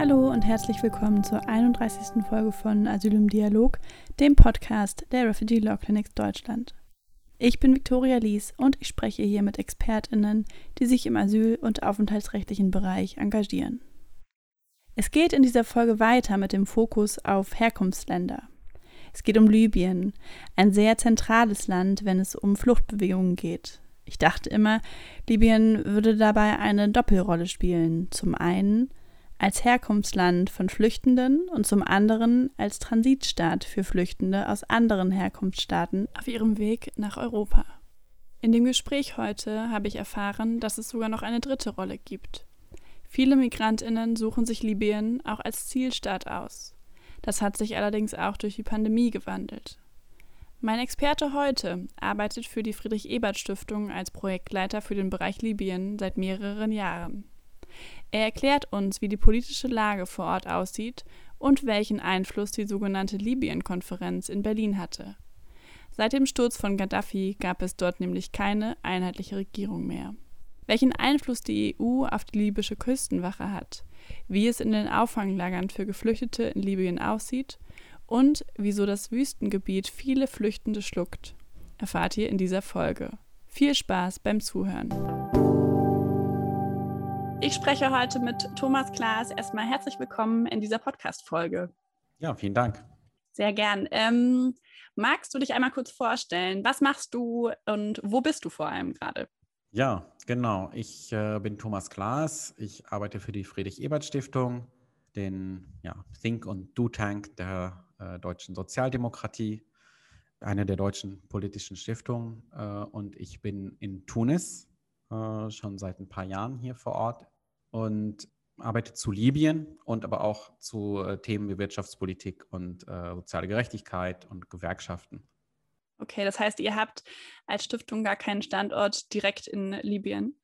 Hallo und herzlich willkommen zur 31. Folge von Asyl im Dialog, dem Podcast der Refugee Law Clinics Deutschland. Ich bin Viktoria Lies und ich spreche hier mit ExpertInnen, die sich im Asyl- und aufenthaltsrechtlichen Bereich engagieren. Es geht in dieser Folge weiter mit dem Fokus auf Herkunftsländer. Es geht um Libyen, ein sehr zentrales Land, wenn es um Fluchtbewegungen geht. Ich dachte immer, Libyen würde dabei eine Doppelrolle spielen. Zum einen als Herkunftsland von Flüchtenden und zum anderen als Transitstaat für Flüchtende aus anderen Herkunftsstaaten auf ihrem Weg nach Europa. In dem Gespräch heute habe ich erfahren, dass es sogar noch eine dritte Rolle gibt. Viele Migrantinnen suchen sich Libyen auch als Zielstaat aus. Das hat sich allerdings auch durch die Pandemie gewandelt. Mein Experte heute arbeitet für die Friedrich Ebert Stiftung als Projektleiter für den Bereich Libyen seit mehreren Jahren. Er erklärt uns, wie die politische Lage vor Ort aussieht und welchen Einfluss die sogenannte Libyen-Konferenz in Berlin hatte. Seit dem Sturz von Gaddafi gab es dort nämlich keine einheitliche Regierung mehr. Welchen Einfluss die EU auf die libysche Küstenwache hat, wie es in den Auffanglagern für Geflüchtete in Libyen aussieht und wieso das Wüstengebiet viele Flüchtende schluckt, erfahrt ihr in dieser Folge. Viel Spaß beim Zuhören. Ich spreche heute mit Thomas Klaas. Erstmal herzlich willkommen in dieser Podcast-Folge. Ja, vielen Dank. Sehr gern. Ähm, magst du dich einmal kurz vorstellen? Was machst du und wo bist du vor allem gerade? Ja, genau. Ich äh, bin Thomas Klaas. Ich arbeite für die Friedrich-Ebert-Stiftung, den ja, Think- und Do-Tank der äh, deutschen Sozialdemokratie, eine der deutschen politischen Stiftungen. Äh, und ich bin in Tunis äh, schon seit ein paar Jahren hier vor Ort und arbeite zu Libyen und aber auch zu äh, Themen wie Wirtschaftspolitik und äh, soziale Gerechtigkeit und Gewerkschaften. Okay, das heißt, ihr habt als Stiftung gar keinen Standort direkt in Libyen?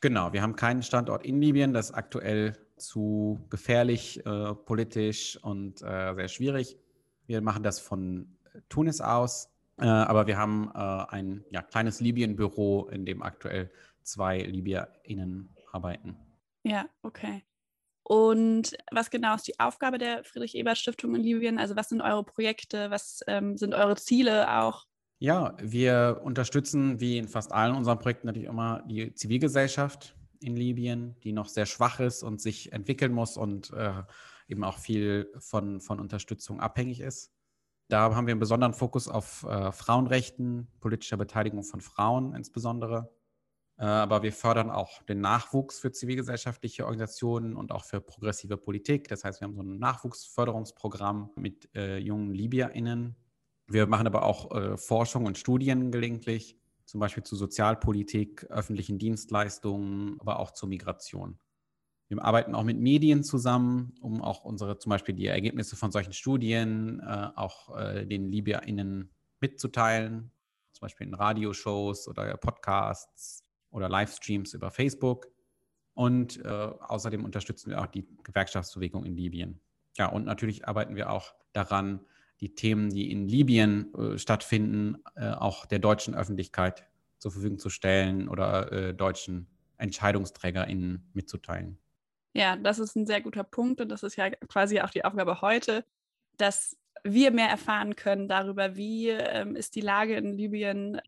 Genau, wir haben keinen Standort in Libyen. Das ist aktuell zu gefährlich, äh, politisch und äh, sehr schwierig. Wir machen das von Tunis aus, äh, aber wir haben äh, ein ja, kleines Libyen-Büro, in dem aktuell zwei LibyerInnen arbeiten. Ja, okay. Und was genau ist die Aufgabe der Friedrich-Ebert-Stiftung in Libyen? Also was sind eure Projekte? Was ähm, sind eure Ziele auch? Ja, wir unterstützen wie in fast allen unseren Projekten natürlich immer die Zivilgesellschaft in Libyen, die noch sehr schwach ist und sich entwickeln muss und äh, eben auch viel von, von Unterstützung abhängig ist. Da haben wir einen besonderen Fokus auf äh, Frauenrechten, politischer Beteiligung von Frauen insbesondere aber wir fördern auch den Nachwuchs für zivilgesellschaftliche Organisationen und auch für progressive Politik. Das heißt, wir haben so ein Nachwuchsförderungsprogramm mit äh, jungen LibyerInnen. Wir machen aber auch äh, Forschung und Studien gelegentlich, zum Beispiel zu Sozialpolitik, öffentlichen Dienstleistungen, aber auch zur Migration. Wir arbeiten auch mit Medien zusammen, um auch unsere, zum Beispiel die Ergebnisse von solchen Studien äh, auch äh, den LibyerInnen mitzuteilen, zum Beispiel in Radioshows oder Podcasts oder Livestreams über Facebook. Und äh, außerdem unterstützen wir auch die Gewerkschaftsbewegung in Libyen. Ja, und natürlich arbeiten wir auch daran, die Themen, die in Libyen äh, stattfinden, äh, auch der deutschen Öffentlichkeit zur Verfügung zu stellen oder äh, deutschen EntscheidungsträgerInnen mitzuteilen. Ja, das ist ein sehr guter Punkt und das ist ja quasi auch die Aufgabe heute, dass wir mehr erfahren können darüber, wie ähm, ist die Lage in Libyen,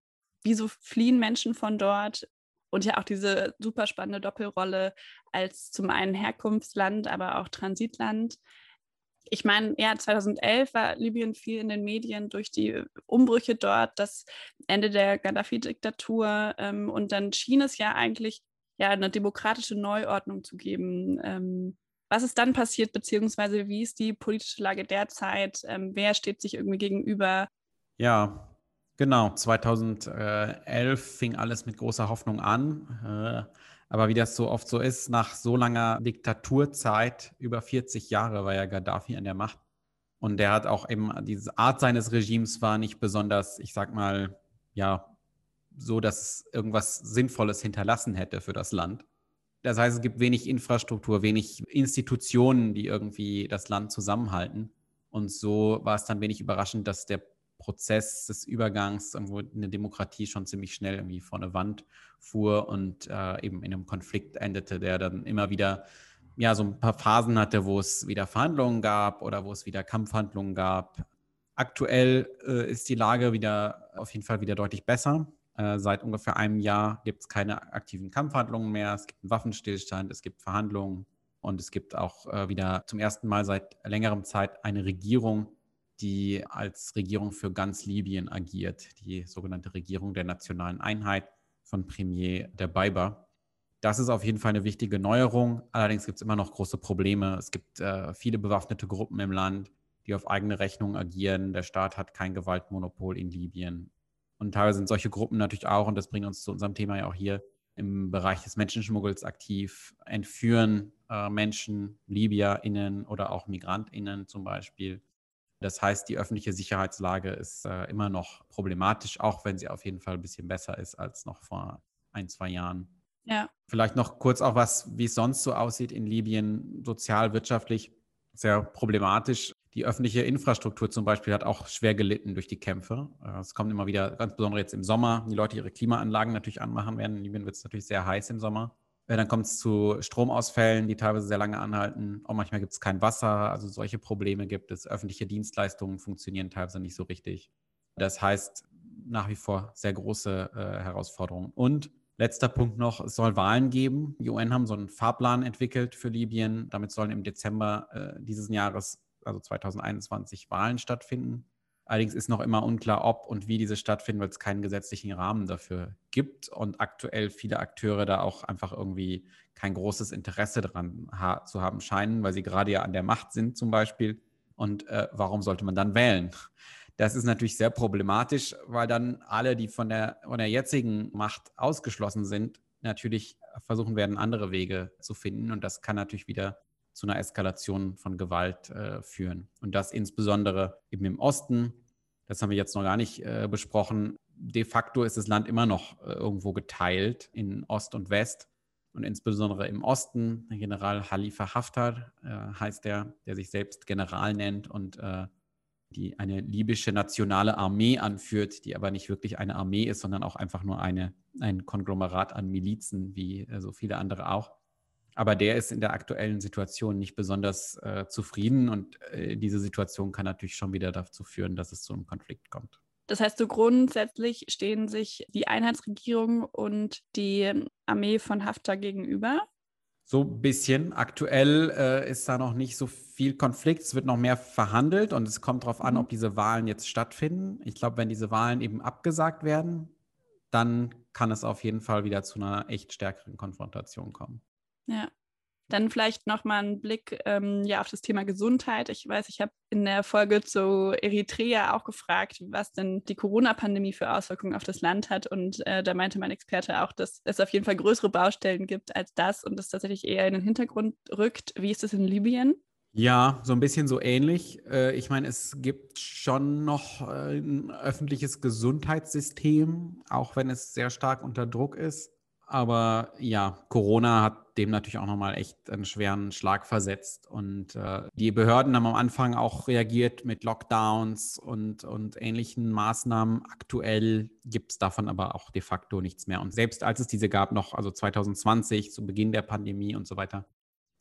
wieso fliehen Menschen von dort, und ja auch diese super spannende Doppelrolle als zum einen Herkunftsland, aber auch Transitland. Ich meine, ja, 2011 war Libyen viel in den Medien durch die Umbrüche dort, das Ende der Gaddafi-Diktatur ähm, und dann schien es ja eigentlich ja eine demokratische Neuordnung zu geben. Ähm, was ist dann passiert, beziehungsweise wie ist die politische Lage derzeit? Ähm, wer steht sich irgendwie gegenüber? Ja, Genau, 2011 fing alles mit großer Hoffnung an. Äh, aber wie das so oft so ist, nach so langer Diktaturzeit, über 40 Jahre war ja Gaddafi an der Macht. Und der hat auch eben, diese Art seines Regimes war nicht besonders, ich sag mal, ja, so, dass irgendwas Sinnvolles hinterlassen hätte für das Land. Das heißt, es gibt wenig Infrastruktur, wenig Institutionen, die irgendwie das Land zusammenhalten. Und so war es dann wenig überraschend, dass der Prozess des Übergangs irgendwo eine Demokratie schon ziemlich schnell irgendwie vor eine Wand fuhr und äh, eben in einem Konflikt endete, der dann immer wieder ja so ein paar Phasen hatte, wo es wieder Verhandlungen gab oder wo es wieder Kampfhandlungen gab. Aktuell äh, ist die Lage wieder auf jeden Fall wieder deutlich besser. Äh, seit ungefähr einem Jahr gibt es keine aktiven Kampfhandlungen mehr. Es gibt einen Waffenstillstand, es gibt Verhandlungen und es gibt auch äh, wieder zum ersten Mal seit längerem Zeit eine Regierung, die als Regierung für ganz Libyen agiert, die sogenannte Regierung der nationalen Einheit von Premier der Beiber. Das ist auf jeden Fall eine wichtige Neuerung. Allerdings gibt es immer noch große Probleme. Es gibt äh, viele bewaffnete Gruppen im Land, die auf eigene Rechnung agieren. Der Staat hat kein Gewaltmonopol in Libyen. Und teilweise sind solche Gruppen natürlich auch, und das bringt uns zu unserem Thema ja auch hier, im Bereich des Menschenschmuggels aktiv, entführen äh, Menschen, LibyerInnen oder auch MigrantInnen zum Beispiel. Das heißt, die öffentliche Sicherheitslage ist äh, immer noch problematisch, auch wenn sie auf jeden Fall ein bisschen besser ist als noch vor ein, zwei Jahren. Ja. Vielleicht noch kurz auch was, wie es sonst so aussieht in Libyen, sozial, wirtschaftlich sehr problematisch. Die öffentliche Infrastruktur zum Beispiel hat auch schwer gelitten durch die Kämpfe. Äh, es kommt immer wieder, ganz besonders jetzt im Sommer, die Leute ihre Klimaanlagen natürlich anmachen werden. In Libyen wird es natürlich sehr heiß im Sommer. Dann kommt es zu Stromausfällen, die teilweise sehr lange anhalten. Auch manchmal gibt es kein Wasser. Also solche Probleme gibt es. Öffentliche Dienstleistungen funktionieren teilweise nicht so richtig. Das heißt, nach wie vor sehr große äh, Herausforderungen. Und letzter Punkt noch, es soll Wahlen geben. Die UN haben so einen Fahrplan entwickelt für Libyen. Damit sollen im Dezember äh, dieses Jahres also 2021, Wahlen stattfinden. Allerdings ist noch immer unklar, ob und wie diese stattfinden, weil es keinen gesetzlichen Rahmen dafür gibt und aktuell viele Akteure da auch einfach irgendwie kein großes Interesse daran ha zu haben scheinen, weil sie gerade ja an der Macht sind zum Beispiel. Und äh, warum sollte man dann wählen? Das ist natürlich sehr problematisch, weil dann alle, die von der, von der jetzigen Macht ausgeschlossen sind, natürlich versuchen werden, andere Wege zu finden. Und das kann natürlich wieder zu einer Eskalation von Gewalt äh, führen. Und das insbesondere eben im Osten. Das haben wir jetzt noch gar nicht äh, besprochen. De facto ist das Land immer noch äh, irgendwo geteilt in Ost und West. Und insbesondere im Osten, General Khalifa Haftar äh, heißt der, der sich selbst General nennt und äh, die eine libysche nationale Armee anführt, die aber nicht wirklich eine Armee ist, sondern auch einfach nur eine, ein Konglomerat an Milizen, wie äh, so viele andere auch. Aber der ist in der aktuellen Situation nicht besonders äh, zufrieden und äh, diese Situation kann natürlich schon wieder dazu führen, dass es zu einem Konflikt kommt. Das heißt, so grundsätzlich stehen sich die Einheitsregierung und die Armee von Haftar gegenüber. So ein bisschen. Aktuell äh, ist da noch nicht so viel Konflikt. Es wird noch mehr verhandelt und es kommt darauf an, mhm. ob diese Wahlen jetzt stattfinden. Ich glaube, wenn diese Wahlen eben abgesagt werden, dann kann es auf jeden Fall wieder zu einer echt stärkeren Konfrontation kommen. Ja. Dann vielleicht nochmal ein Blick ähm, ja, auf das Thema Gesundheit. Ich weiß, ich habe in der Folge zu Eritrea auch gefragt, was denn die Corona-Pandemie für Auswirkungen auf das Land hat. Und äh, da meinte mein Experte auch, dass es auf jeden Fall größere Baustellen gibt als das und das tatsächlich eher in den Hintergrund rückt. Wie ist es in Libyen? Ja, so ein bisschen so ähnlich. Äh, ich meine, es gibt schon noch äh, ein öffentliches Gesundheitssystem, auch wenn es sehr stark unter Druck ist. Aber ja, Corona hat dem natürlich auch nochmal echt einen schweren Schlag versetzt. Und äh, die Behörden haben am Anfang auch reagiert mit Lockdowns und, und ähnlichen Maßnahmen. Aktuell gibt es davon aber auch de facto nichts mehr. Und selbst als es diese gab, noch, also 2020, zu Beginn der Pandemie und so weiter,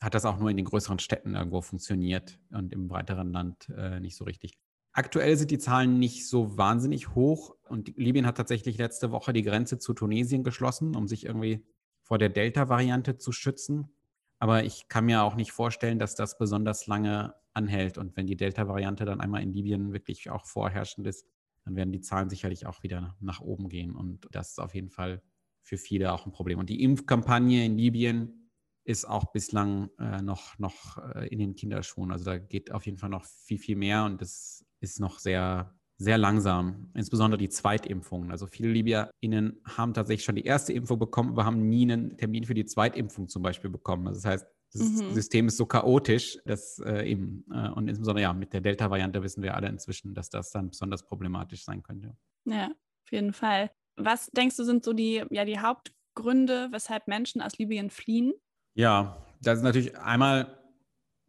hat das auch nur in den größeren Städten irgendwo funktioniert und im breiteren Land äh, nicht so richtig. Aktuell sind die Zahlen nicht so wahnsinnig hoch und Libyen hat tatsächlich letzte Woche die Grenze zu Tunesien geschlossen, um sich irgendwie vor der Delta-Variante zu schützen. Aber ich kann mir auch nicht vorstellen, dass das besonders lange anhält. Und wenn die Delta-Variante dann einmal in Libyen wirklich auch vorherrschend ist, dann werden die Zahlen sicherlich auch wieder nach oben gehen. Und das ist auf jeden Fall für viele auch ein Problem. Und die Impfkampagne in Libyen ist auch bislang äh, noch, noch äh, in den Kinderschuhen. Also da geht auf jeden Fall noch viel, viel mehr und das ist noch sehr, sehr langsam, insbesondere die Zweitimpfungen. Also viele LibyerInnen haben tatsächlich schon die erste Impfung bekommen, aber haben nie einen Termin für die Zweitimpfung zum Beispiel bekommen. Also das heißt, das mhm. System ist so chaotisch, dass äh, eben, äh, und insbesondere ja, mit der Delta-Variante wissen wir alle inzwischen, dass das dann besonders problematisch sein könnte. Ja, auf jeden Fall. Was denkst du, sind so die, ja, die Hauptgründe, weshalb Menschen aus Libyen fliehen? Ja, das ist natürlich einmal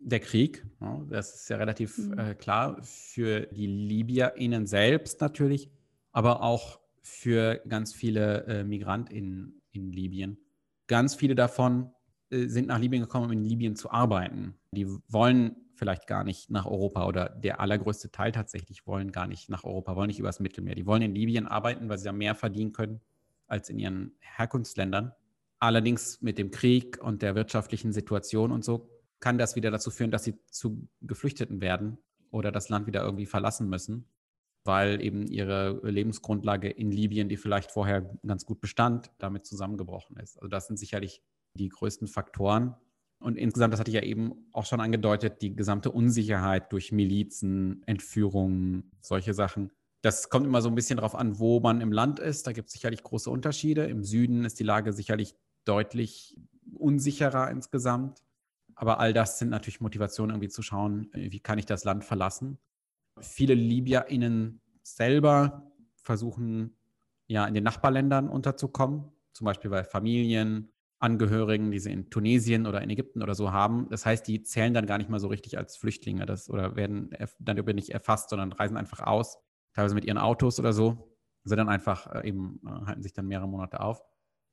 der Krieg, das ist ja relativ mhm. äh, klar, für die LibyerInnen selbst natürlich, aber auch für ganz viele äh, MigrantInnen in Libyen. Ganz viele davon äh, sind nach Libyen gekommen, um in Libyen zu arbeiten. Die wollen vielleicht gar nicht nach Europa oder der allergrößte Teil tatsächlich wollen gar nicht nach Europa, wollen nicht übers Mittelmeer. Die wollen in Libyen arbeiten, weil sie da mehr verdienen können als in ihren Herkunftsländern. Allerdings mit dem Krieg und der wirtschaftlichen Situation und so kann das wieder dazu führen, dass sie zu Geflüchteten werden oder das Land wieder irgendwie verlassen müssen, weil eben ihre Lebensgrundlage in Libyen, die vielleicht vorher ganz gut bestand, damit zusammengebrochen ist. Also das sind sicherlich die größten Faktoren. Und insgesamt, das hatte ich ja eben auch schon angedeutet, die gesamte Unsicherheit durch Milizen, Entführungen, solche Sachen. Das kommt immer so ein bisschen darauf an, wo man im Land ist. Da gibt es sicherlich große Unterschiede. Im Süden ist die Lage sicherlich deutlich unsicherer insgesamt. Aber all das sind natürlich Motivationen, irgendwie zu schauen, wie kann ich das Land verlassen. Viele LibyerInnen selber versuchen ja in den Nachbarländern unterzukommen, zum Beispiel bei Familien, Angehörigen, die sie in Tunesien oder in Ägypten oder so haben. Das heißt, die zählen dann gar nicht mal so richtig als Flüchtlinge das, oder werden dann über nicht erfasst, sondern reisen einfach aus, teilweise mit ihren Autos oder so, sind dann einfach äh, eben, äh, halten sich dann mehrere Monate auf.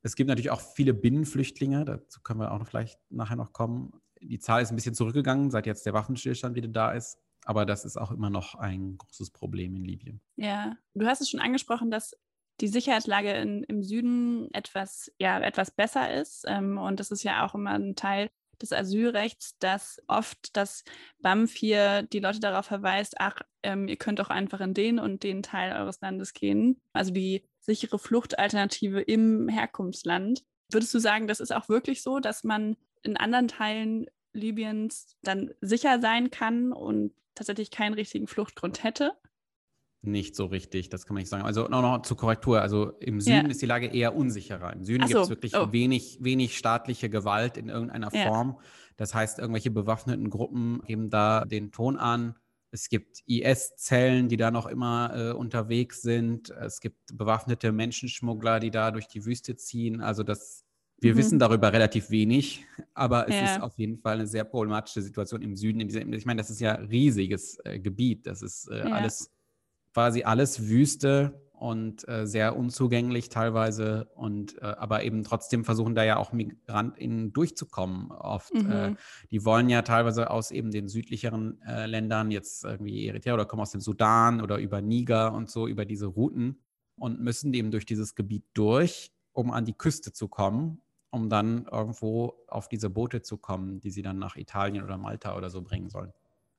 Es gibt natürlich auch viele Binnenflüchtlinge, dazu können wir auch noch vielleicht nachher noch kommen. Die Zahl ist ein bisschen zurückgegangen, seit jetzt der Waffenstillstand wieder da ist. Aber das ist auch immer noch ein großes Problem in Libyen. Ja, du hast es schon angesprochen, dass die Sicherheitslage in, im Süden etwas, ja, etwas besser ist. Ähm, und das ist ja auch immer ein Teil des Asylrechts, dass oft das BAMF hier die Leute darauf verweist, ach, ähm, ihr könnt auch einfach in den und den Teil eures Landes gehen. Also die sichere Fluchtalternative im Herkunftsland. Würdest du sagen, das ist auch wirklich so, dass man in anderen Teilen Libyens dann sicher sein kann und tatsächlich keinen richtigen Fluchtgrund hätte? nicht so richtig, das kann man nicht sagen. Also noch, noch zur Korrektur. Also im Süden ja. ist die Lage eher unsicherer. Im Süden so. gibt es wirklich oh. wenig, wenig staatliche Gewalt in irgendeiner ja. Form. Das heißt, irgendwelche bewaffneten Gruppen geben da den Ton an. Es gibt IS-Zellen, die da noch immer äh, unterwegs sind. Es gibt bewaffnete Menschenschmuggler, die da durch die Wüste ziehen. Also das, wir mhm. wissen darüber relativ wenig, aber es ja. ist auf jeden Fall eine sehr problematische Situation im Süden. ich meine, das ist ja riesiges äh, Gebiet. Das ist äh, alles quasi alles Wüste und äh, sehr unzugänglich teilweise und äh, aber eben trotzdem versuchen da ja auch MigrantInnen durchzukommen oft. Äh, mhm. Die wollen ja teilweise aus eben den südlicheren äh, Ländern, jetzt irgendwie Eritrea oder kommen aus dem Sudan oder über Niger und so, über diese Routen und müssen eben durch dieses Gebiet durch, um an die Küste zu kommen, um dann irgendwo auf diese Boote zu kommen, die sie dann nach Italien oder Malta oder so bringen sollen.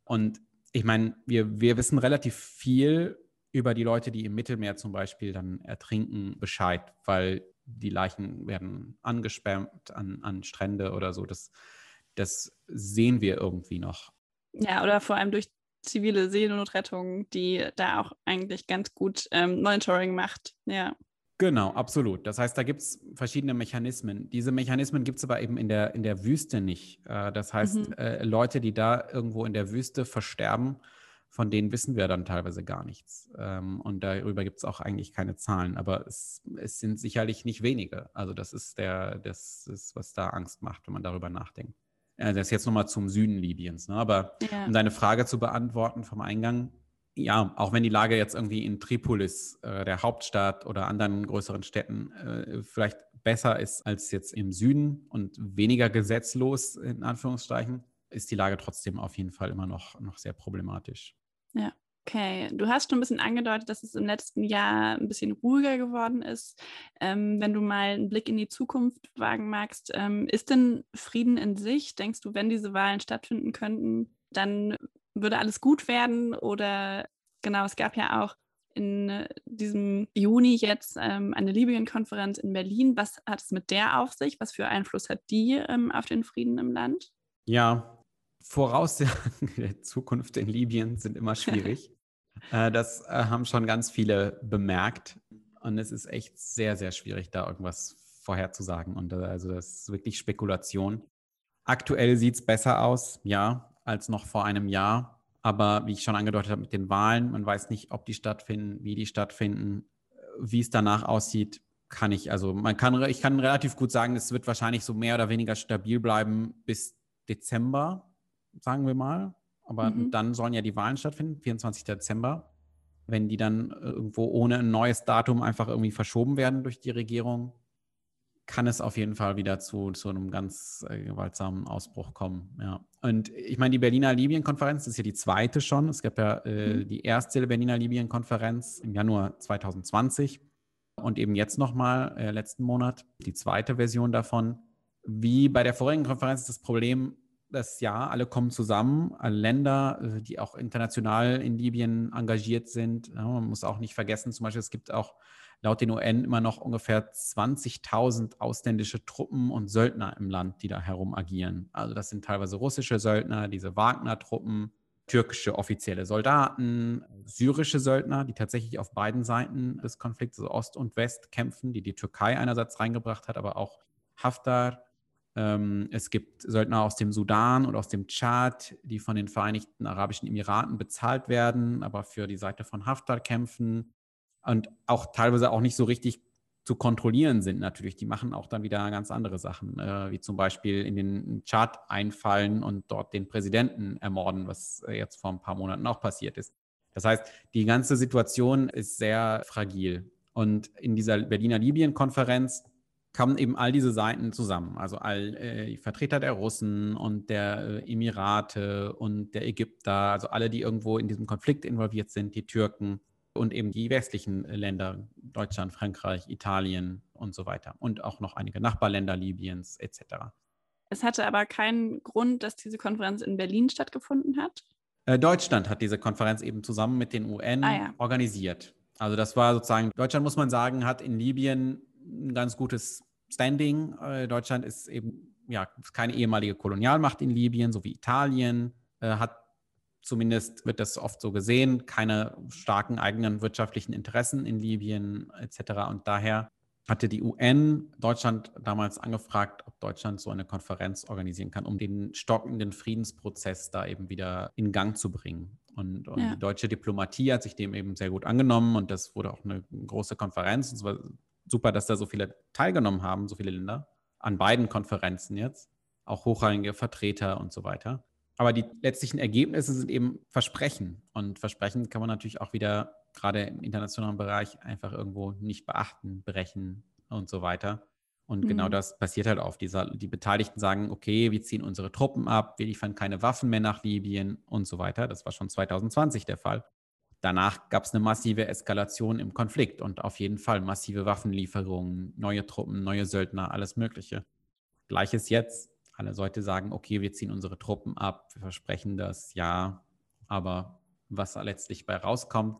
Und ich meine, wir, wir wissen relativ viel über die Leute, die im Mittelmeer zum Beispiel dann ertrinken, Bescheid, weil die Leichen werden angesperrt an, an Strände oder so. Das, das sehen wir irgendwie noch. Ja, oder vor allem durch zivile Seenotrettung, die da auch eigentlich ganz gut ähm, Monitoring macht. Ja. Genau, absolut. Das heißt, da gibt es verschiedene Mechanismen. Diese Mechanismen gibt es aber eben in der, in der Wüste nicht. Äh, das heißt, mhm. äh, Leute, die da irgendwo in der Wüste versterben, von denen wissen wir dann teilweise gar nichts. Ähm, und darüber gibt es auch eigentlich keine Zahlen. Aber es, es, sind sicherlich nicht wenige. Also das ist der, das ist, was da Angst macht, wenn man darüber nachdenkt. Äh, das ist jetzt nochmal zum Süden Libyens. Ne? Aber ja. um deine Frage zu beantworten vom Eingang, ja, auch wenn die Lage jetzt irgendwie in Tripolis, äh, der Hauptstadt oder anderen größeren Städten, äh, vielleicht besser ist als jetzt im Süden und weniger gesetzlos, in Anführungszeichen, ist die Lage trotzdem auf jeden Fall immer noch, noch sehr problematisch. Ja. Okay, du hast schon ein bisschen angedeutet, dass es im letzten Jahr ein bisschen ruhiger geworden ist. Ähm, wenn du mal einen Blick in die Zukunft wagen magst, ähm, ist denn Frieden in sich? Denkst du, wenn diese Wahlen stattfinden könnten, dann würde alles gut werden? Oder genau, es gab ja auch in diesem Juni jetzt ähm, eine Libyen-Konferenz in Berlin. Was hat es mit der auf sich? Was für Einfluss hat die ähm, auf den Frieden im Land? Ja, Voraussagen der Zukunft in Libyen sind immer schwierig. äh, das äh, haben schon ganz viele bemerkt. Und es ist echt sehr, sehr schwierig, da irgendwas vorherzusagen. Und äh, also das ist wirklich Spekulation. Aktuell sieht es besser aus, ja, als noch vor einem Jahr. Aber wie ich schon angedeutet habe mit den Wahlen, man weiß nicht, ob die stattfinden, wie die stattfinden, wie es danach aussieht, kann ich, also man kann, ich kann relativ gut sagen, es wird wahrscheinlich so mehr oder weniger stabil bleiben bis Dezember sagen wir mal. Aber mhm. dann sollen ja die Wahlen stattfinden, 24. Dezember. Wenn die dann irgendwo ohne ein neues Datum einfach irgendwie verschoben werden durch die Regierung, kann es auf jeden Fall wieder zu, zu einem ganz äh, gewaltsamen Ausbruch kommen. Ja. Und ich meine, die Berliner Libyen-Konferenz ist ja die zweite schon. Es gab ja äh, mhm. die erste Berliner Libyen-Konferenz im Januar 2020 und eben jetzt nochmal, äh, letzten Monat, die zweite Version davon. Wie bei der vorigen Konferenz ist das Problem, dass ja, alle kommen zusammen, alle Länder, äh, die auch international in Libyen engagiert sind. Ja, man muss auch nicht vergessen, zum Beispiel, es gibt auch laut den UN immer noch ungefähr 20.000 ausländische Truppen und Söldner im Land, die da herum agieren. Also das sind teilweise russische Söldner, diese Wagner-Truppen, türkische offizielle Soldaten, syrische Söldner, die tatsächlich auf beiden Seiten des Konflikts, also Ost und West, kämpfen, die die Türkei einerseits reingebracht hat, aber auch Haftar. Ähm, es gibt Söldner aus dem Sudan und aus dem Tschad, die von den Vereinigten Arabischen Emiraten bezahlt werden, aber für die Seite von Haftar kämpfen und auch teilweise auch nicht so richtig zu kontrollieren sind natürlich. Die machen auch dann wieder ganz andere Sachen, äh, wie zum Beispiel in den Chart einfallen und dort den Präsidenten ermorden, was jetzt vor ein paar Monaten auch passiert ist. Das heißt, die ganze Situation ist sehr fragil. Und in dieser Berliner Libyen-Konferenz kamen eben all diese Seiten zusammen. Also all äh, die Vertreter der Russen und der äh, Emirate und der Ägypter, also alle, die irgendwo in diesem Konflikt involviert sind, die Türken und eben die westlichen Länder, Deutschland, Frankreich, Italien und so weiter. Und auch noch einige Nachbarländer Libyens etc. Es hatte aber keinen Grund, dass diese Konferenz in Berlin stattgefunden hat. Äh, Deutschland hat diese Konferenz eben zusammen mit den UN ah, ja. organisiert. Also das war sozusagen, Deutschland muss man sagen, hat in Libyen ein ganz gutes Standing. Äh, Deutschland ist eben ja keine ehemalige Kolonialmacht in Libyen, so wie Italien, äh, hat zumindest wird das oft so gesehen, keine starken eigenen wirtschaftlichen Interessen in Libyen etc. Und daher hatte die UN Deutschland damals angefragt, ob Deutschland so eine Konferenz organisieren kann, um den stockenden Friedensprozess da eben wieder in Gang zu bringen. Und, und ja. die deutsche Diplomatie hat sich dem eben sehr gut angenommen und das wurde auch eine große Konferenz. Und es war super, dass da so viele teilgenommen haben, so viele Länder, an beiden Konferenzen jetzt, auch hochrangige Vertreter und so weiter. Aber die letztlichen Ergebnisse sind eben Versprechen. Und Versprechen kann man natürlich auch wieder gerade im internationalen Bereich einfach irgendwo nicht beachten, brechen und so weiter. Und genau mhm. genau das passiert halt oft. Dieser, die Beteiligten sagen, okay, wir ziehen unsere Truppen ab, wir liefern keine Waffen mehr nach Libyen und so weiter. Das war schon 2020 der Fall. Danach gab es eine massive Eskalation im Konflikt und auf jeden Fall massive Waffenlieferungen, neue Truppen, neue Söldner, alles Mögliche. Gleiches jetzt alle Leute sagen, okay, wir ziehen unsere Truppen ab, wir versprechen das, ja, aber was letztlich bei rauskommt,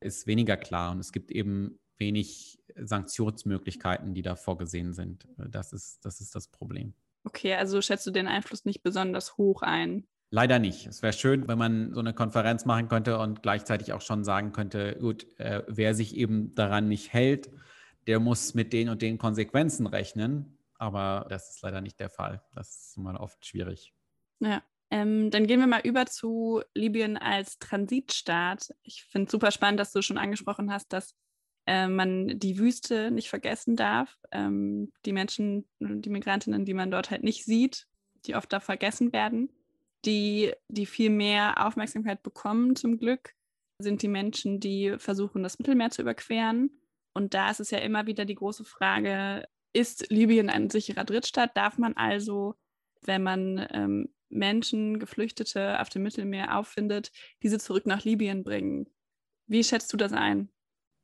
ist weniger klar und es gibt eben wenig Sanktionsmöglichkeiten, die da vorgesehen sind. Das ist das, ist das Problem. Okay, also schätzt du den Einfluss nicht besonders hoch ein? Leider nicht. Es wäre schön, wenn man so eine Konferenz machen könnte und gleichzeitig auch schon sagen könnte, gut, äh, wer sich eben daran nicht hält, der muss mit den und den Konsequenzen rechnen aber das ist leider nicht der Fall. Das ist mal oft schwierig. Ja. Ähm, dann gehen wir mal über zu Libyen als Transitstaat. Ich finde es super spannend, dass du schon angesprochen hast, dass äh, man die Wüste nicht vergessen darf. Ähm, die Menschen, die Migrantinnen, die man dort halt nicht sieht, die oft da vergessen werden. Die, die viel mehr Aufmerksamkeit bekommen, zum Glück, sind die Menschen, die versuchen, das Mittelmeer zu überqueren. Und da ist es ja immer wieder die große Frage, ist Libyen ein sicherer Drittstaat? Darf man also, wenn man ähm, Menschen, Geflüchtete auf dem Mittelmeer auffindet, diese zurück nach Libyen bringen? Wie schätzt du das ein?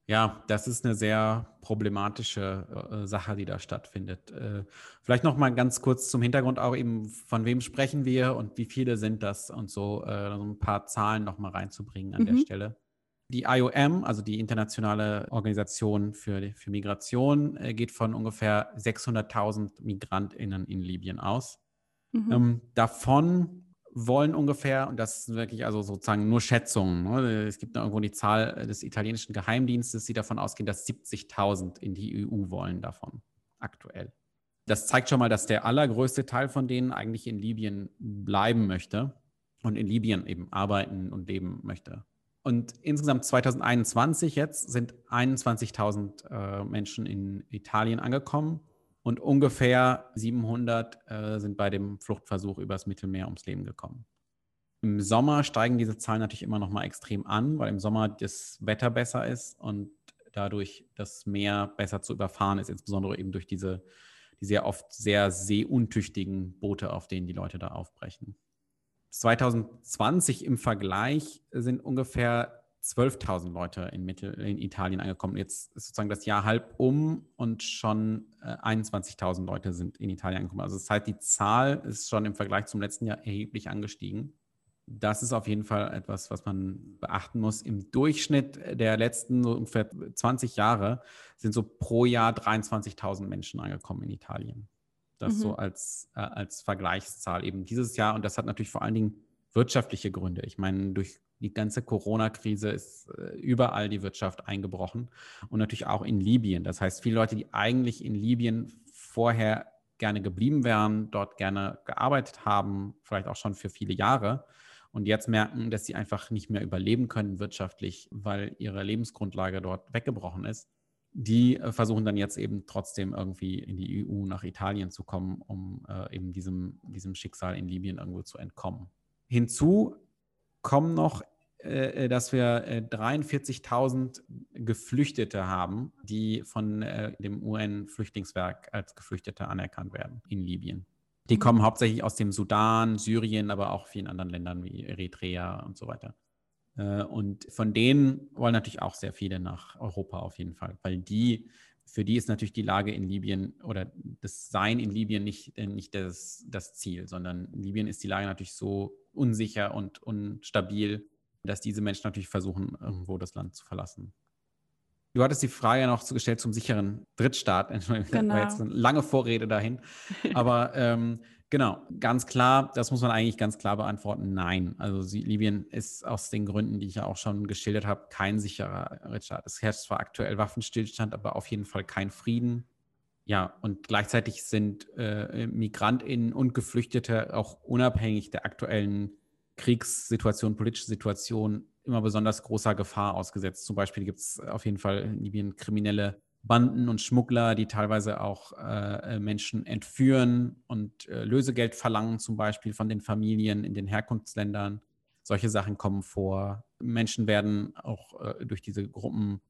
Ja, das ist eine sehr problematische äh, Sache, die da stattfindet. Äh, vielleicht noch mal ganz kurz zum Hintergrund auch eben, von wem sprechen wir und wie viele sind das und so, äh, ein paar Zahlen noch mal reinzubringen an mhm. der Stelle. Die IOM, also die Internationale Organisation für, für Migration, äh, geht von ungefähr 600.000 MigrantInnen in Libyen aus. Mhm. Ähm, davon wollen ungefähr, und das ist wirklich also sozusagen nur Schätzungen, ne? es gibt irgendwo die Zahl des italienischen Geheimdienstes, die davon ausgehen, dass 70.000 in die EU wollen davon aktuell. Das zeigt schon mal, dass der allergrößte Teil von denen eigentlich in Libyen bleiben möchte und in Libyen eben arbeiten und leben möchte. Und insgesamt 2021 jetzt sind 21.000 äh, Menschen in Italien angekommen und ungefähr 700 äh, sind bei dem Fluchtversuch übers Mittelmeer ums Leben gekommen. Im Sommer steigen diese Zahlen natürlich immer noch mal extrem an, weil im Sommer das Wetter besser ist und dadurch das Meer besser zu überfahren ist, insbesondere eben durch diese, die sehr oft sehr seeuntüchtigen Boote, auf denen die Leute da aufbrechen. 2020 im Vergleich sind ungefähr 12.000 Leute in, Mittel, in Italien angekommen. Jetzt ist sozusagen das Jahr halb um und schon äh, 21.000 Leute sind in Italien angekommen. Also das heißt, die Zahl ist schon im Vergleich zum letzten Jahr erheblich angestiegen. Das ist auf jeden Fall etwas, was man beachten muss. Im Durchschnitt der letzten so ungefähr 20 Jahre sind so pro Jahr 23.000 Menschen angekommen in Italien. Das mhm. so als, äh, als Vergleichszahl eben dieses Jahr. Und das hat natürlich vor allen Dingen wirtschaftliche Gründe. Ich meine, durch die ganze Corona-Krise ist äh, überall die Wirtschaft eingebrochen und natürlich auch in Libyen. Das heißt, viele Leute, die eigentlich in Libyen vorher gerne geblieben wären, dort gerne gearbeitet haben, vielleicht auch schon für viele Jahre und jetzt merken, dass sie einfach nicht mehr überleben können wirtschaftlich, weil ihre Lebensgrundlage dort weggebrochen ist, die äh, versuchen dann jetzt eben trotzdem irgendwie in die EU nach Italien zu kommen, um äh, eben diesem, diesem Schicksal in Libyen irgendwo zu entkommen. Hinzu kommen noch, äh, äh dass wir äh, 43.000 Geflüchtete haben, die von äh, dem UN-Flüchtlingswerk als Geflüchtete anerkannt werden in Libyen. Die mhm. kommen hauptsächlich aus dem Sudan, Syrien, aber auch vielen anderen Ländern wie Eritrea und so weiter. Äh, und von denen wollen natürlich auch sehr viele nach Europa auf jeden Fall, weil die, für die ist natürlich die Lage in Libyen oder das Sein in Libyen nicht, äh, nicht das, das Ziel, sondern in Libyen ist die Lage natürlich so unsicher und unstabil, dass diese Menschen natürlich versuchen, irgendwo das Land zu verlassen. Du hattest die Frage noch gestellt zum sicheren Drittstaat. Entschuldigung, genau. war jetzt eine lange Vorrede dahin. Aber ähm, genau, ganz klar, das muss man eigentlich ganz klar beantworten. Nein. Also Libyen ist aus den Gründen, die ich ja auch schon geschildert habe, kein sicherer Drittstaat. Es herrscht zwar aktuell Waffenstillstand, aber auf jeden Fall kein Frieden. Ja, und gleichzeitig sind äh, MigrantInnen und Geflüchtete auch unabhängig der aktuellen Kriegssituation, politische Situation immer besonders großer Gefahr ausgesetzt. Zum Beispiel gibt es auf jeden Fall in Libyen kriminelle Banden und Schmuggler, die teilweise auch äh, Menschen entführen und äh, Lösegeld verlangen, zum Beispiel von den Familien in den Herkunftsländern. Solche Sachen kommen vor. Menschen werden auch äh, durch diese Gruppen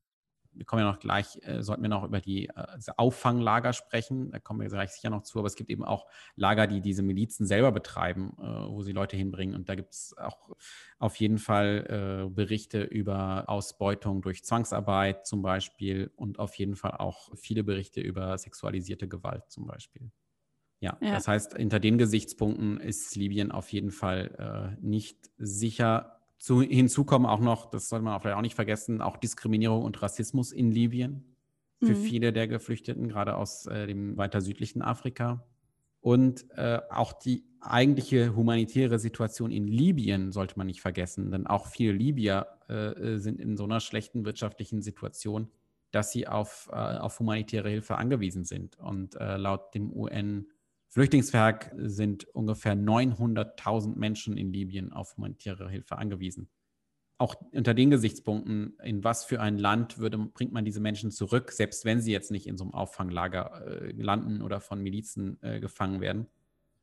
wir kommen ja noch gleich, äh, sollten wir noch über die äh, Auffanglager sprechen. Da kommen wir gleich sicher noch zu. Aber es gibt eben auch Lager, die diese Milizen selber betreiben, äh, wo sie Leute hinbringen. Und da gibt es auch auf jeden Fall äh, Berichte über Ausbeutung durch Zwangsarbeit zum Beispiel und auf jeden Fall auch viele Berichte über sexualisierte Gewalt zum Beispiel. Ja, ja. das heißt, hinter den Gesichtspunkten ist Libyen auf jeden Fall äh, nicht sicher zu, hinzu kommen auch noch, das sollte man auch vielleicht auch nicht vergessen, auch Diskriminierung und Rassismus in Libyen für mhm. viele der Geflüchteten, gerade aus äh, dem weiter südlichen Afrika. Und äh, auch die eigentliche humanitäre Situation in Libyen sollte man nicht vergessen, denn auch viele Libyer äh, äh sind in so einer schlechten wirtschaftlichen Situation, dass sie auf, äh, auf humanitäre Hilfe angewiesen sind. Und äh, laut dem UN Flüchtlingswerk sind ungefähr 900.000 Menschen in Libyen auf humanitäre Hilfe angewiesen. Auch unter den Gesichtspunkten, in was für ein Land würde, bringt man diese Menschen zurück, selbst wenn sie jetzt nicht in so einem Auffanglager äh, landen oder von Milizen äh, gefangen werden,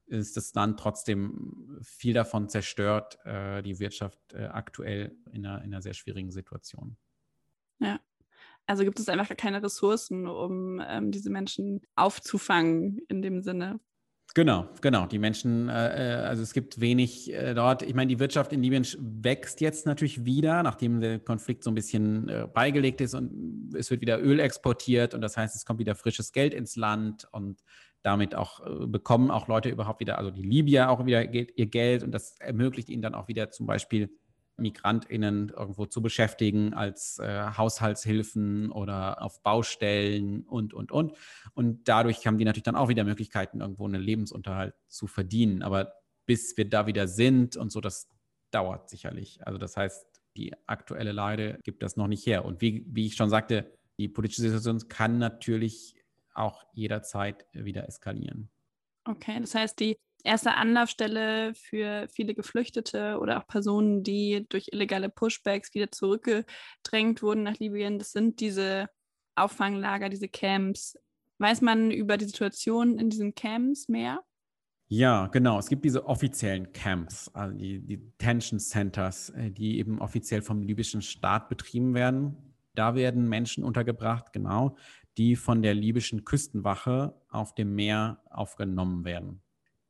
ist das Land trotzdem viel davon zerstört, äh, die Wirtschaft äh, aktuell in einer, in einer sehr schwierigen Situation. Ja. Also gibt es einfach keine Ressourcen, um ähm, diese Menschen aufzufangen in dem Sinne. Genau, genau. Die Menschen, äh, äh, also es gibt wenig äh, dort. Ich meine, die Wirtschaft in Libyen wächst jetzt natürlich wieder, nachdem der Konflikt so ein bisschen äh, beigelegt ist und es wird wieder Öl exportiert und das heißt, es kommt wieder frisches Geld ins Land und damit auch äh, bekommen auch Leute überhaupt wieder, also die Libyer auch wieder ihr Geld und das ermöglicht ihnen dann auch wieder zum Beispiel MigrantInnen irgendwo zu beschäftigen als äh, Haushaltshilfen oder auf Baustellen und, und, und. Und dadurch haben die natürlich dann auch wieder Möglichkeiten, irgendwo einen Lebensunterhalt zu verdienen. Aber bis wir da wieder sind und so, das dauert sicherlich. Also das heißt, die aktuelle Lage gibt das noch nicht her. Und wie, wie ich schon sagte, die politische Situation kann natürlich auch jederzeit wieder eskalieren. Okay, das heißt, die erste Anlaufstelle für viele Geflüchtete oder auch Personen, die durch illegale Pushbacks wieder zurückgedrängt wurden nach Libyen. Das sind diese Auffanglager, diese Camps. Weiß man über die Situation in diesen Camps mehr? Ja, genau. Es gibt diese offiziellen Camps, also die, die Detention Centers, äh, die eben offiziell vom libyschen Staat betrieben werden. Da werden Menschen untergebracht, genau, die von der libyschen Küstenwache auf dem Meer aufgenommen werden.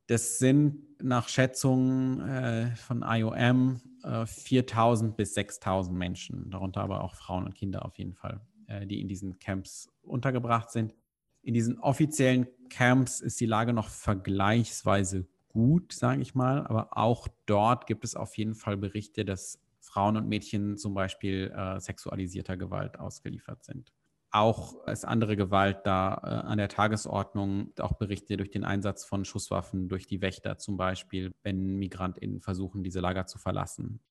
Das sind nach Schätzungen äh, von IOM äh, 4000 bis 6000 Menschen, darunter aber auch Frauen und Kinder auf jeden Fall, äh, die in diesen Camps untergebracht sind. In diesen offiziellen Camps ist die Lage noch vergleichsweise gut, sage ich mal, aber auch dort gibt es auf jeden Fall Berichte, dass Frauen und Mädchen zum Beispiel äh, sexualisierter Gewalt ausgeliefert sind. Auch ist andere Gewalt da äh, an der Tagesordnung, auch Berichte durch den Einsatz von Schusswaffen durch die Wächter zum Beispiel, wenn MigrantInnen versuchen, diese Lager zu verlassen.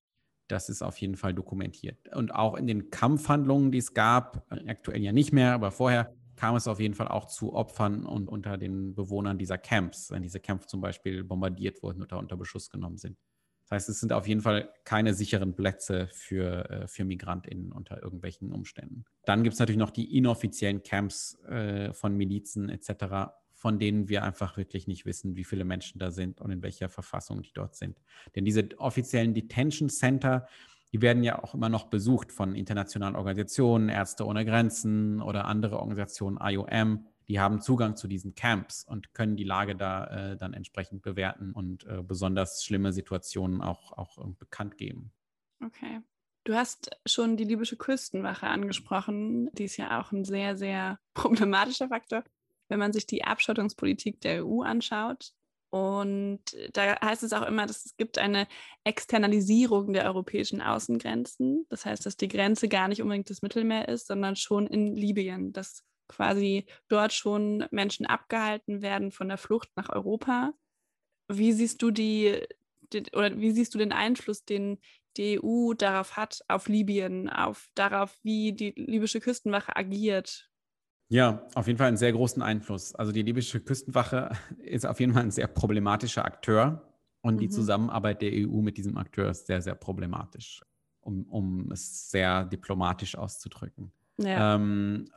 Das ist auf jeden Fall dokumentiert. Und auch in den Kampfhandlungen, die es gab, äh, aktuell ja nicht mehr, aber vorher kam es auf jeden Fall auch zu Opfern und unter den Bewohnern dieser Camps, wenn diese Camps zum Beispiel bombardiert wurden oder unter Beschuss genommen sind. Das heißt, es sind auf jeden Fall keine sicheren Plätze für, äh, für MigrantInnen unter irgendwelchen Umständen. Dann gibt es natürlich noch die inoffiziellen Camps äh, von Milizen etc., von denen wir einfach wirklich nicht wissen, wie viele Menschen da sind und in welcher Verfassung die dort sind. Denn diese offiziellen Detention Center, die werden ja auch immer noch besucht von internationalen Organisationen, Ärzte ohne Grenzen oder andere Organisationen, IOM die haben Zugang zu diesen Camps und können die Lage da äh, dann entsprechend bewerten und äh, besonders schlimme Situationen auch, auch äh, bekannt geben. Okay. Du hast schon die libysche Küstenwache angesprochen. Die ist ja auch ein sehr, sehr problematischer Faktor, wenn man sich die Abschottungspolitik der EU anschaut. Und da heißt es auch immer, dass es gibt eine Externalisierung der europäischen Außengrenzen. Das heißt, dass die Grenze gar nicht unbedingt das Mittelmeer ist, sondern schon in Libyen. Das quasi dort schon Menschen abgehalten werden von der Flucht nach Europa. Wie siehst du die, die oder wie siehst du den Einfluss, den die EU darauf hat, auf Libyen, auf darauf, wie die libysche Küstenwache agiert? Ja, auf jeden Fall einen sehr großen Einfluss. Also die libysche Küstenwache ist auf jeden Fall ein sehr problematischer Akteur und mhm. die Zusammenarbeit der EU mit diesem Akteur ist sehr, sehr problematisch, um, um es sehr diplomatisch auszudrücken. Ja. Ähm,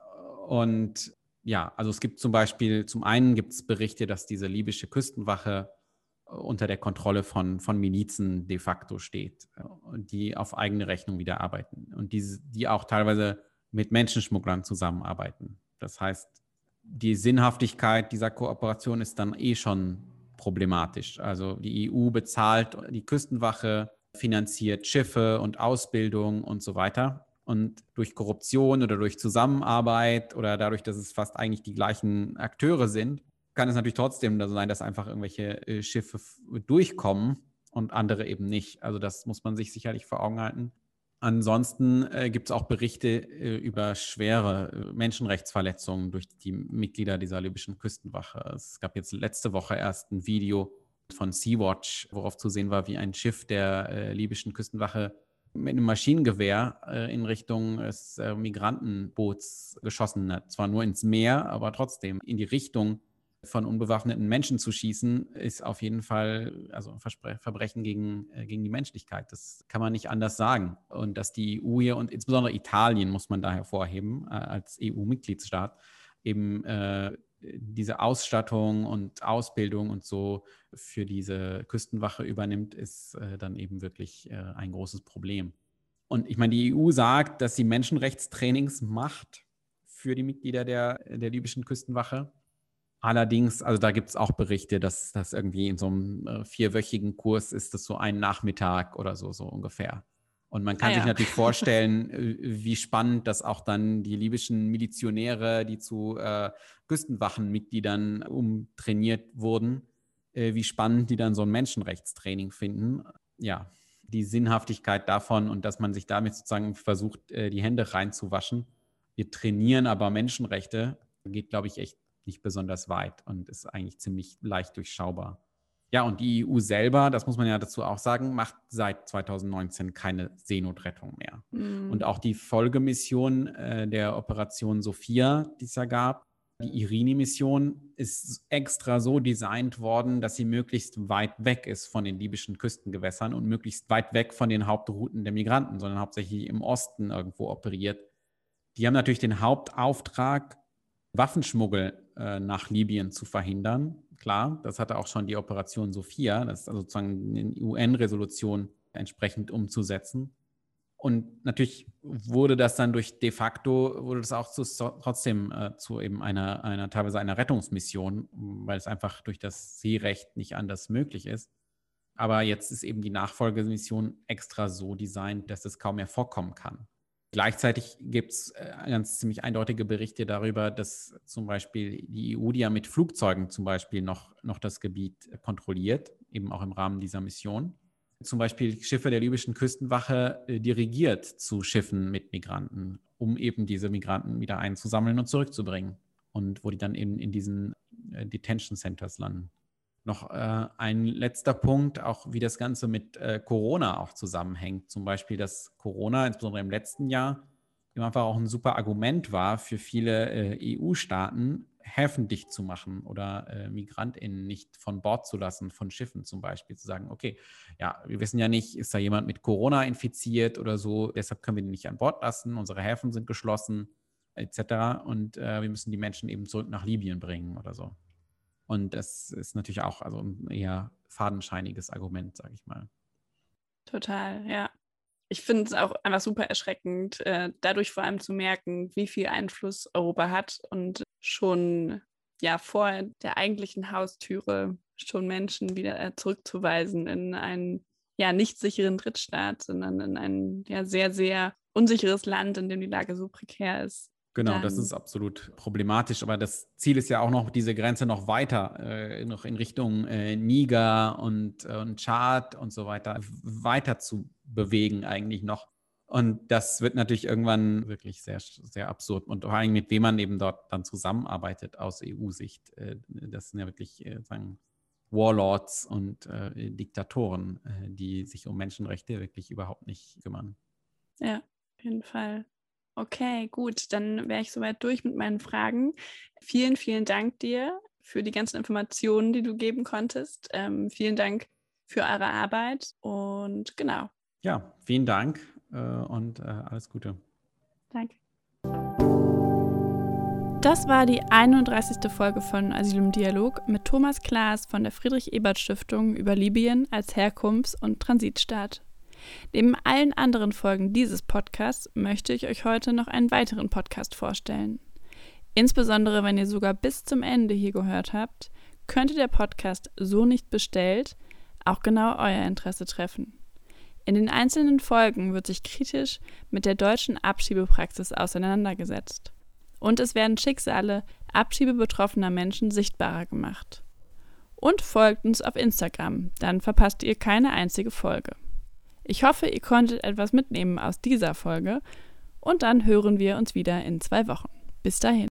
und ja, also es gibt zum Beispiel, zum einen gibt es Berichte, dass diese libysche Küstenwache äh, unter der Kontrolle von, von Milizen de facto steht äh, die auf eigene Rechnung wieder arbeiten und die, die auch teilweise mit Menschenschmugglern zusammenarbeiten. Das heißt, die Sinnhaftigkeit dieser Kooperation ist dann eh schon problematisch. Also die EU bezahlt die Küstenwache, finanziert Schiffe und Ausbildung und so weiter. Und durch Korruption oder durch Zusammenarbeit oder dadurch, dass es fast eigentlich die gleichen Akteure sind, kann es natürlich trotzdem so sein, dass einfach irgendwelche äh, Schiffe durchkommen und andere eben nicht. Also das muss man sich sicherlich vor Augen halten. Ansonsten äh, gibt es auch Berichte äh, über schwere äh, Menschenrechtsverletzungen durch die Mitglieder dieser libyschen Küstenwache. Es gab jetzt letzte Woche erst ein Video von Sea-Watch, worauf zu sehen war, wie ein Schiff der äh, libyschen Küstenwache mit einem Maschinengewehr äh, in Richtung des äh, Migrantenboots geschossen hat. Zwar nur ins Meer, aber trotzdem in die Richtung von unbewaffneten Menschen zu schießen, ist auf jeden Fall also ein Verbrechen gegen, äh, gegen die Menschlichkeit. Das kann man nicht anders sagen. Und dass die EU hier und insbesondere Italien, muss man da hervorheben, äh, als EU-Mitgliedsstaat, eben äh, diese Ausstattung und Ausbildung und so für diese Küstenwache übernimmt, ist äh, dann eben wirklich äh, ein großes Problem. Und ich meine, die EU sagt, dass sie Menschenrechtstrainings macht für die Mitglieder der, der libyschen Küstenwache. Allerdings, also da gibt es auch Berichte, dass das irgendwie in so einem äh, vierwöchigen Kurs ist, das so ein Nachmittag oder so, so ungefähr. Und man kann ah, sich ja. natürlich vorstellen, äh, wie spannend das auch dann die libyschen Milizionäre, die zu äh, Küstenwachenmitgliedern umtrainiert wurden, äh, wie spannend die dann so ein Menschenrechtstraining finden. Ja, die Sinnhaftigkeit davon und dass man sich damit sozusagen versucht, äh, die Hände reinzuwaschen. Wir trainieren aber Menschenrechte, geht, glaube ich, echt nicht besonders weit und ist eigentlich ziemlich leicht durchschaubar. Ja, und die EU selber, das muss man ja dazu auch sagen, macht seit 2019 keine Seenotrettung mehr. Mhm. Und auch die Folgemission äh, der Operation Sophia, die es ja gab, die Irini-Mission ist extra so designt worden, dass sie möglichst weit weg ist von den libyschen Küstengewässern und möglichst weit weg von den Hauptrouten der Migranten, sondern hauptsächlich im Osten irgendwo operiert. Die haben natürlich den Hauptauftrag, Waffenschmuggel äh, nach Libyen zu verhindern klar, das hatte auch schon die Operation Sophia, das ist also sozusagen eine UN-Resolution entsprechend umzusetzen. Und natürlich wurde das dann durch de facto, wurde das auch zu, trotzdem äh, zu eben einer, einer, teilweise einer Rettungsmission, weil es einfach durch das Seerecht nicht anders möglich ist. Aber jetzt ist eben die Nachfolgemission extra so designt, dass es kaum mehr vorkommen kann. Gleichzeitig gibt es äh, ganz ziemlich eindeutige Berichte darüber, dass zum Beispiel die EU, die ja mit Flugzeugen zum Beispiel noch, noch das Gebiet kontrolliert, eben auch im Rahmen dieser Mission, zum Beispiel Schiffe der libyschen Küstenwache äh, dirigiert zu Schiffen mit Migranten, um eben diese Migranten wieder einzusammeln und zurückzubringen. Und wo die dann eben in diesen äh, Detention Centers landen. Noch äh, ein letzter Punkt, auch wie das Ganze mit äh, Corona auch zusammenhängt. Zum Beispiel, dass Corona, insbesondere im letzten Jahr, einfach auch ein super Argument war für viele äh, EU-Staaten, Häfen dicht zu machen oder äh, MigrantInnen nicht von Bord zu lassen, von Schiffen zum Beispiel, zu sagen, okay, ja, wir wissen ja nicht, ist da jemand mit Corona infiziert oder so, deshalb können wir den nicht an Bord lassen, unsere Häfen sind geschlossen, etc. Und äh, wir müssen die Menschen eben zurück nach Libyen bringen oder so. Und das ist natürlich auch also ein eher fadenscheiniges Argument, sage ich mal. Total, ja ich finde es auch einfach super erschreckend, äh, dadurch vor allem zu merken, wie viel Einfluss Europa hat und schon ja vor der eigentlichen Haustüre schon Menschen wieder zurückzuweisen in einen ja nicht sicheren Drittstaat, sondern in ein ja sehr, sehr unsicheres Land, in dem die Lage so prekär ist. Genau, das ist absolut problematisch. Aber das Ziel ist ja auch noch, diese Grenze noch weiter, äh, noch in Richtung äh, Niger und, äh, und Tschad und so weiter, weiter zu bewegen eigentlich noch. Und das wird natürlich irgendwann wirklich sehr, sehr absurd. Und vor allem mit wem man eben dort dann zusammenarbeitet aus EU-Sicht. Äh, das sind ja wirklich, äh, sagen, Warlords und äh, Diktatoren, die sich um Menschenrechte wirklich überhaupt nicht kümmern. Ja, auf jeden Fall. Okay, gut, dann wäre ich soweit durch mit meinen Fragen. Vielen, vielen Dank dir für die ganzen Informationen, die du geben konntest. Ähm, vielen Dank für eure Arbeit und genau. Ja, vielen Dank äh, und äh, alles Gute. Danke. Das war die 31. Folge von Asylum Dialog mit Thomas Klaas von der Friedrich-Ebert-Stiftung über Libyen als Herkunfts- und Transitstaat. Neben allen anderen Folgen dieses Podcasts möchte ich euch heute noch einen weiteren Podcast vorstellen. Insbesondere wenn ihr sogar bis zum Ende hier gehört habt, könnte der Podcast so nicht bestellt auch genau euer Interesse treffen. In den einzelnen Folgen wird sich kritisch mit der deutschen Abschiebepraxis auseinandergesetzt. Und es werden Schicksale abschiebebetroffener Menschen sichtbarer gemacht. Und folgt uns auf Instagram, dann verpasst ihr keine einzige Folge. Ich hoffe, ihr konntet etwas mitnehmen aus dieser Folge und dann hören wir uns wieder in zwei Wochen. Bis dahin.